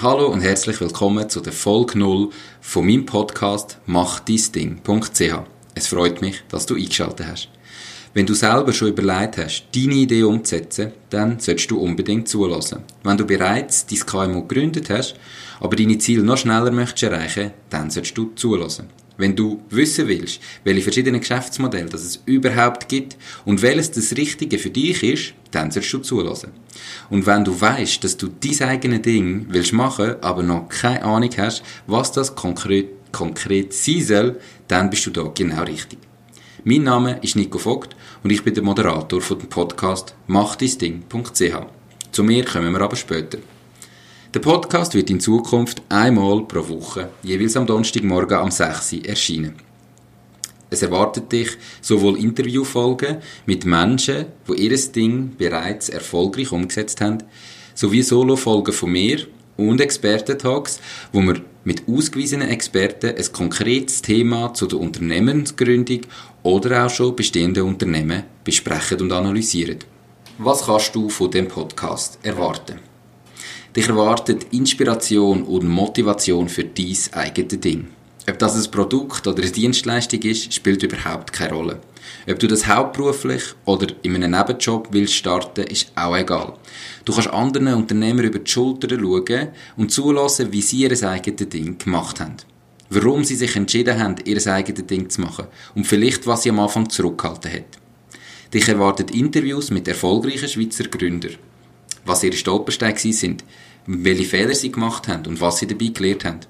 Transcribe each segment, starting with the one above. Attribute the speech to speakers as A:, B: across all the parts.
A: Hallo und herzlich willkommen zu der Folge 0 von meinem Podcast Mach dein Ding.ch. Es freut mich, dass du eingeschaltet hast. Wenn du selber schon überlegt hast, deine Idee umzusetzen, dann solltest du unbedingt zulassen. Wenn du bereits dein KMU gegründet hast, aber deine Ziele noch schneller möchtest erreichen, dann solltest du zulassen. Wenn du wissen willst, welche verschiedenen Geschäftsmodelle das es überhaupt gibt und welches das Richtige für dich ist, dann sollst du zulassen. Und wenn du weißt, dass du dein eigenes Ding willst machen, aber noch keine Ahnung hast, was das konkret, konkret sein soll, dann bist du da genau richtig. Mein Name ist Nico Vogt und ich bin der Moderator von dem Podcast machdisding.ch. Zu mir kommen wir aber später. Der Podcast wird in Zukunft einmal pro Woche, jeweils am Donnerstagmorgen am 6 Uhr erscheinen. Es erwartet dich sowohl Interviewfolgen mit Menschen, die ihr Ding bereits erfolgreich umgesetzt haben, sowie Solo-Folgen von mir und Experten-Talks, wo wir mit ausgewiesenen Experten ein konkretes Thema zu der Unternehmensgründung oder auch schon bestehende Unternehmen besprechen und analysieren. Was kannst du von dem Podcast erwarten? Dich erwartet Inspiration und Motivation für dein eigenes Ding. Ob das ein Produkt oder eine Dienstleistung ist, spielt überhaupt keine Rolle. Ob du das hauptberuflich oder in einem Nebenjob willst starten, ist auch egal. Du kannst anderen Unternehmern über die Schulter schauen und zulassen, wie sie ihr eigenes Ding gemacht haben. Warum sie sich entschieden haben, ihr eigenes Ding zu machen und vielleicht, was sie am Anfang zurückgehalten hat. Dich erwartet Interviews mit erfolgreichen Schweizer Gründern was ihre Stolpersteine sind, welche Fehler sie gemacht haben und was sie dabei gelernt haben.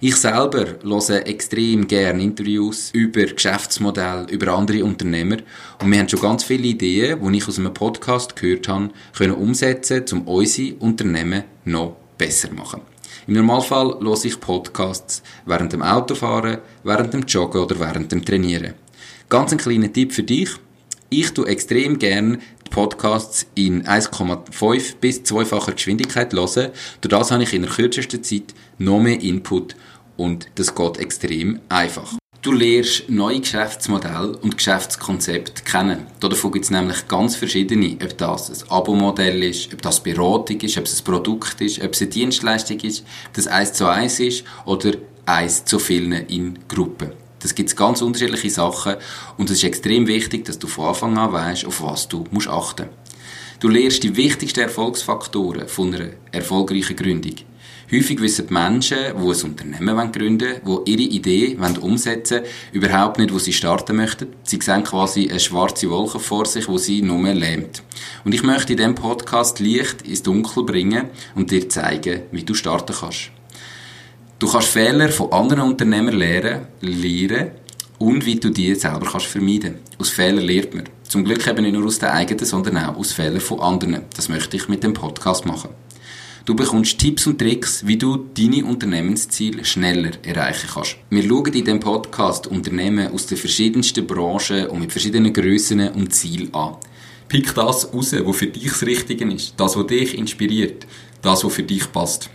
A: Ich selber höre extrem gerne Interviews über Geschäftsmodelle, über andere Unternehmer und wir haben schon ganz viele Ideen, die ich aus einem Podcast gehört habe, können umsetzen, um unsere Unternehmen noch besser zu machen. Im Normalfall höre ich Podcasts während dem Autofahren, während dem Joggen oder während dem Trainieren. Ganz ein kleiner Tipp für dich. Ich tue extrem gern Podcasts in 1,5 bis 2-facher Geschwindigkeit hören. Durch das habe ich in der kürzesten Zeit noch mehr Input und das geht extrem einfach. Du lernst neue Geschäftsmodelle und Geschäftskonzepte kennen. Davon gibt es nämlich ganz verschiedene. Ob das ein Abo-Modell ist, ob das Beratung ist, ob es ein Produkt ist, ob es eine Dienstleistung ist, das eins zu eins ist oder eins zu vielen in Gruppen. Das gibt ganz unterschiedliche Sachen und es ist extrem wichtig, dass du von Anfang an weißt, auf was du musst achten. Du lernst die wichtigsten Erfolgsfaktoren von einer erfolgreichen Gründung. Häufig wissen die Menschen, die ein Unternehmen gründen wollen, die ihre Idee umsetzen wollen, überhaupt nicht, wo sie starten möchten. Sie sehen quasi eine schwarze Wolke vor sich, wo sie nur lähmt. Und ich möchte in diesem Podcast Licht ins Dunkel bringen und dir zeigen, wie du starten kannst. Du kannst Fehler von anderen Unternehmern lernen, lernen und wie du die selber kannst vermeiden. Aus Fehlern lernt man. Zum Glück eben nicht nur aus den eigenen, sondern auch aus Fehlern von anderen. Das möchte ich mit dem Podcast machen. Du bekommst Tipps und Tricks, wie du deine Unternehmensziele schneller erreichen kannst. Wir schauen in diesem Podcast Unternehmen aus den verschiedensten Branchen und mit verschiedenen Grössen und Zielen an. Pick das raus, was für dich das Richtige ist, das, was dich inspiriert, das, was für dich passt.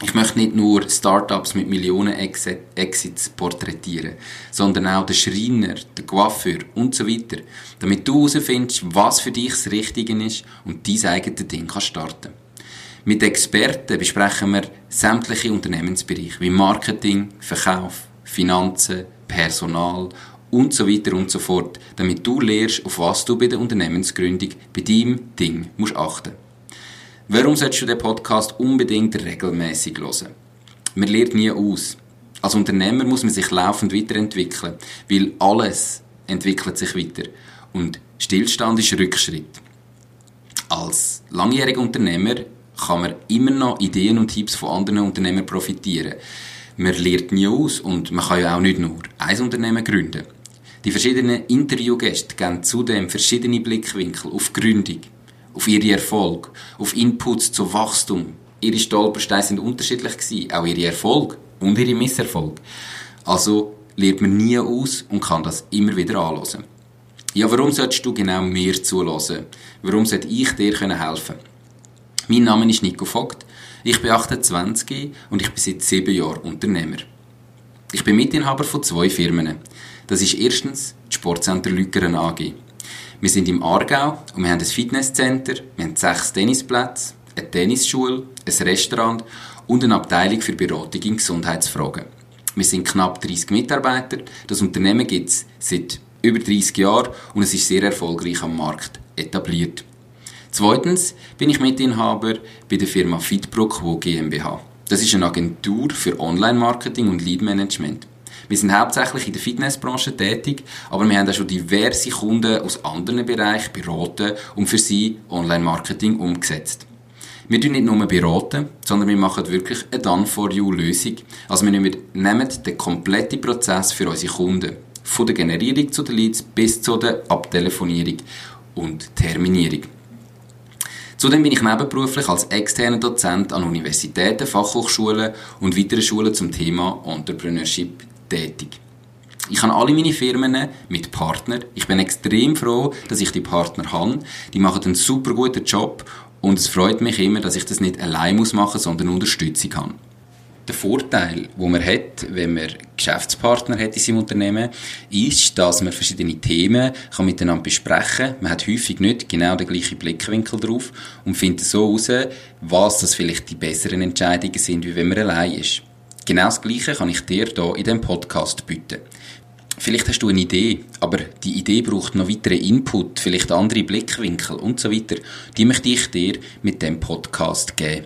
A: Ich möchte nicht nur Startups mit Millionen Exits porträtieren, sondern auch den Schreiner, den Coiffeur und so weiter, damit du herausfindest, was für dich das Richtige ist und dein eigenes Ding kannst starten. Mit Experten besprechen wir sämtliche Unternehmensbereiche wie Marketing, Verkauf, Finanzen, Personal und so weiter und so fort, damit du lernst, auf was du bei der Unternehmensgründung bei deinem Ding musst achten musst. Warum solltest du den Podcast unbedingt regelmäßig hören? Man lernt nie aus. Als Unternehmer muss man sich laufend weiterentwickeln, weil alles entwickelt sich weiter und Stillstand ist Rückschritt. Als langjähriger Unternehmer kann man immer noch Ideen und Tipps von anderen Unternehmern profitieren. Man lernt nie aus und man kann ja auch nicht nur ein Unternehmen gründen. Die verschiedenen Interviewgäste geben zudem verschiedene Blickwinkel auf Gründung, auf ihre Erfolg, auf Inputs zu Wachstum. Ihre Stolpersteine sind unterschiedlich gewesen, auch ihre Erfolg und ihre Misserfolge. Also lernt man nie aus und kann das immer wieder anlösen. Ja, warum solltest du genau mir zulassen? Warum sollte ich dir helfen können? Mein Name ist Nico Vogt, ich bin 28 und ich bin seit sieben Jahren Unternehmer. Ich bin Mitinhaber von zwei Firmen. Das ist erstens die Sportcenter Lückeren AG. Wir sind im Aargau und wir haben ein Fitnesscenter, wir haben sechs Tennisplätze, eine Tennisschule, ein Restaurant und eine Abteilung für Beratung in Gesundheitsfragen. Wir sind knapp 30 Mitarbeiter. Das Unternehmen gibt es seit über 30 Jahren und es ist sehr erfolgreich am Markt etabliert. Zweitens bin ich Mitinhaber bei der Firma Fitbrook GmbH. Das ist eine Agentur für Online-Marketing und Lead-Management. Wir sind hauptsächlich in der Fitnessbranche tätig, aber wir haben auch schon diverse Kunden aus anderen Bereichen beraten und für sie Online-Marketing umgesetzt. Wir tun nicht nur beraten, sondern wir machen wirklich eine Done-for-You-Lösung. Also wir nehmen den kompletten Prozess für unsere Kunden. Von der Generierung zu den Leads bis zu der Abtelefonierung und Terminierung. Zudem bin ich nebenberuflich als externer Dozent an Universitäten, Fachhochschulen und weiteren Schulen zum Thema Entrepreneurship tätig. Ich habe alle meine Firmen mit Partnern. Ich bin extrem froh, dass ich die Partner habe. Die machen einen super guten Job und es freut mich immer, dass ich das nicht allein machen muss, sondern Unterstützung habe. Der Vorteil, wo man hat, wenn man Geschäftspartner hat in seinem Unternehmen, ist, dass man verschiedene Themen kann miteinander besprechen kann. Man hat häufig nicht genau den gleichen Blickwinkel drauf und findet so heraus, was das vielleicht die besseren Entscheidungen sind, wie wenn man allein ist. Genau das Gleiche kann ich dir hier in diesem Podcast bieten. Vielleicht hast du eine Idee, aber die Idee braucht noch weiteren Input, vielleicht andere Blickwinkel und so weiter. Die möchte ich dir mit dem Podcast geben.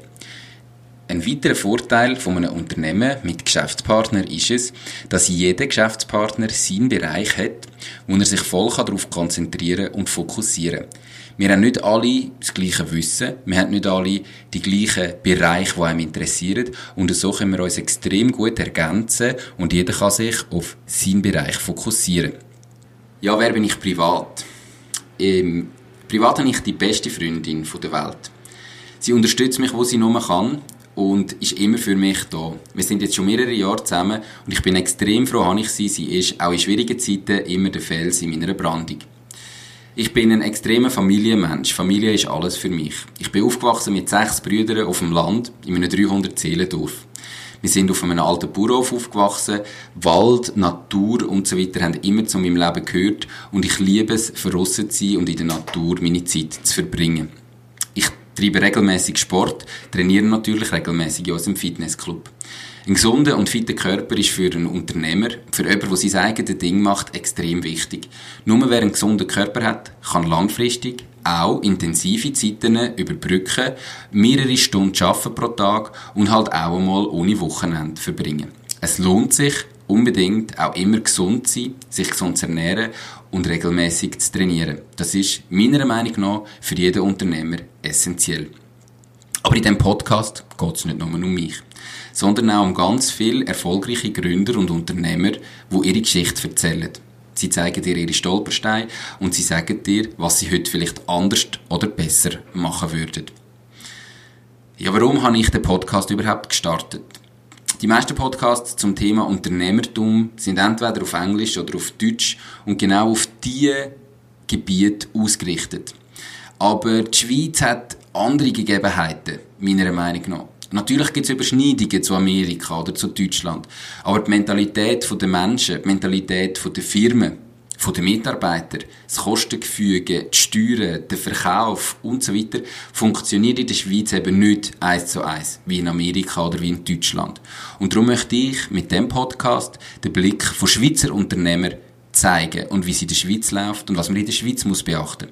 A: Ein weiterer Vorteil von einem Unternehmen mit Geschäftspartner ist es, dass jeder Geschäftspartner seinen Bereich hat, wo er sich voll darauf konzentrieren und fokussieren kann. Wir haben nicht alle das gleiche Wissen, wir haben nicht alle die gleichen Bereiche, die einem interessieren und so können wir uns extrem gut ergänzen und jeder kann sich auf seinen Bereich fokussieren. Ja, wer bin ich privat? Ähm, privat habe ich die beste Freundin der Welt. Sie unterstützt mich, wo sie nur kann und ist immer für mich da. Wir sind jetzt schon mehrere Jahre zusammen und ich bin extrem froh, dass ich sie. Sie ist auch in schwierigen Zeiten immer der Fels in meiner Brandung. Ich bin ein extremer Familienmensch. Familie ist alles für mich. Ich bin aufgewachsen mit sechs Brüdern auf dem Land, in einem 300 Seelendorf. Wir sind auf einem alten Bauernhof aufgewachsen. Wald, Natur und so weiter haben immer zu meinem Leben gehört und ich liebe es, verrossen zu sein und in der Natur meine Zeit zu verbringen treibe regelmäßig Sport, trainiere natürlich regelmäßig in unserem Fitnessclub. Ein gesunder und fitter Körper ist für einen Unternehmer, für jemanden, der sein eigenes Ding macht, extrem wichtig. Nur wer einen gesunden Körper hat, kann langfristig auch intensive Zeiten überbrücken, mehrere Stunden arbeiten pro Tag und halt auch einmal ohne Wochenende verbringen. Es lohnt sich, unbedingt auch immer gesund zu sein, sich gesund zu ernähren und regelmäßig zu trainieren. Das ist meiner Meinung nach für jeden Unternehmer essentiell. Aber in diesem Podcast geht es nicht nur um mich, sondern auch um ganz viele erfolgreiche Gründer und Unternehmer, die ihre Geschichte erzählen. Sie zeigen dir ihre Stolpersteine und sie sagen dir, was sie heute vielleicht anders oder besser machen würden. Ja, warum habe ich den Podcast überhaupt gestartet? Die meisten Podcasts zum Thema Unternehmertum sind entweder auf Englisch oder auf Deutsch und genau auf diese Gebiete ausgerichtet. Aber die Schweiz hat andere Gegebenheiten, meiner Meinung nach. Natürlich gibt es Überschneidungen zu Amerika oder zu Deutschland. Aber die Mentalität der Menschen, die Mentalität der Firmen, von den Mitarbeitern, das Kostengefüge, die Steuern, der Verkauf und so weiter, funktioniert in der Schweiz eben nicht eins zu eins, wie in Amerika oder wie in Deutschland. Und darum möchte ich mit dem Podcast den Blick von Schweizer Unternehmern zeigen und wie es in der Schweiz läuft und was man in der Schweiz muss beachten.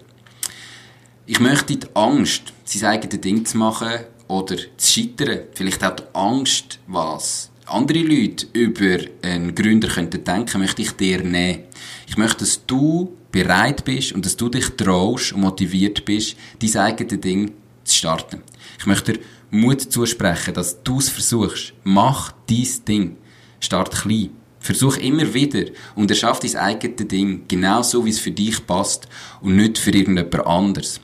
A: Ich möchte die Angst, sein eigenes Ding zu machen oder zu scheitern, vielleicht auch die Angst, was andere Leute über einen Gründer könnten denken, möchte ich dir nehmen. Ich möchte, dass du bereit bist und dass du dich traust und motiviert bist, dein eigenes Ding zu starten. Ich möchte dir Mut zusprechen, dass du es versuchst. Mach dein Ding. Start klein. Versuch immer wieder und erschaff dein eigenes Ding, genau so, wie es für dich passt und nicht für irgendjemand anderes.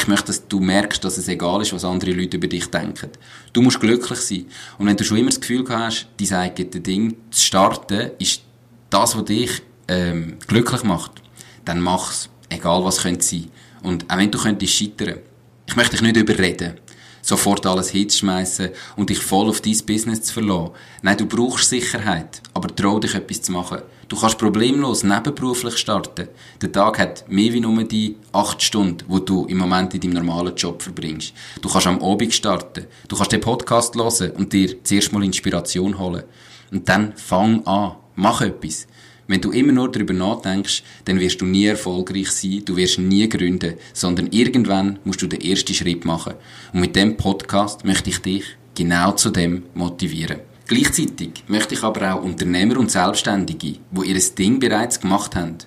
A: Ich möchte, dass du merkst, dass es egal ist, was andere Leute über dich denken. Du musst glücklich sein. Und wenn du schon immer das Gefühl hast, dein eigenes Ding zu starten, ist das, was dich ähm, glücklich macht, dann mach's. Egal was könnte sein. Und auch wenn du könntest scheitern. Ich möchte dich nicht überreden sofort alles hinzuschmeißen und dich voll auf dein Business zu verlassen. Nein, du brauchst Sicherheit, aber trau dich etwas zu machen. Du kannst problemlos nebenberuflich starten. Der Tag hat mehr wie nur die acht Stunden, wo du im Moment in deinem normalen Job verbringst. Du kannst am Abend starten. Du kannst den Podcast hören und dir zuerst mal Inspiration holen. Und dann fang an. Mach etwas. Wenn du immer nur darüber nachdenkst, dann wirst du nie erfolgreich sein, du wirst nie gründen, sondern irgendwann musst du den ersten Schritt machen. Und mit dem Podcast möchte ich dich genau zu dem motivieren. Gleichzeitig möchte ich aber auch Unternehmer und Selbstständige, wo ihr Ding bereits gemacht haben,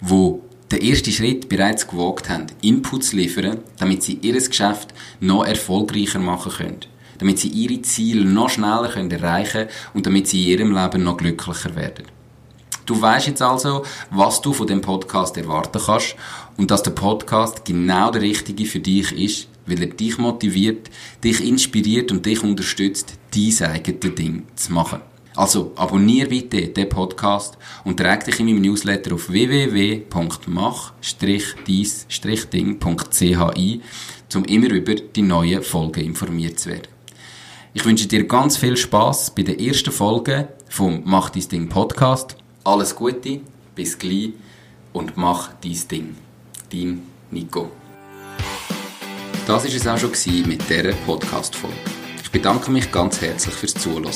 A: wo den ersten Schritt bereits gewagt haben, Inputs liefern, damit sie ihr Geschäft noch erfolgreicher machen können. Damit sie ihre Ziele noch schneller erreichen können und damit sie in ihrem Leben noch glücklicher werden. Du weißt jetzt also, was du von dem Podcast erwarten kannst und dass der Podcast genau der richtige für dich ist, weil er dich motiviert, dich inspiriert und dich unterstützt, dein eigenes Ding zu machen. Also abonniere bitte den Podcast und trag dich in meinem Newsletter auf www.mach-dies-ding.ch ein, um immer über die neuen Folgen informiert zu werden. Ich wünsche dir ganz viel Spaß bei der ersten Folge vom Mach dies Ding Podcast alles Gute, bis gleich und mach dein Ding. Dein Nico. Das war es auch schon mit dieser Podcast-Folge. Ich bedanke mich ganz herzlich fürs Zuhören.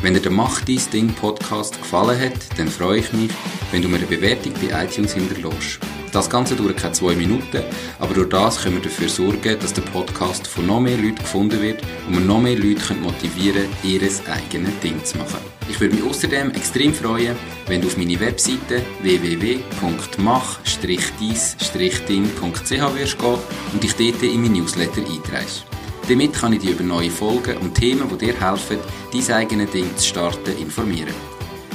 A: Wenn dir der Mach dein Ding Podcast gefallen hat, dann freue ich mich, wenn du mir eine Bewertung bei iTunes hinterlässt. Das Ganze dauert keine zwei Minuten, aber durch das können wir dafür sorgen, dass der Podcast von noch mehr Leuten gefunden wird und wir noch mehr Leute motivieren können, ihr eigenes Ding zu machen. Ich würde mich außerdem extrem freuen, wenn du auf meine Webseite www.mach-dies-ding.ch wirst gehen und dich dort in mein Newsletter einträgst. Damit kann ich dich über neue Folgen und Themen, die dir helfen, dein eigenes Ding zu starten, informieren.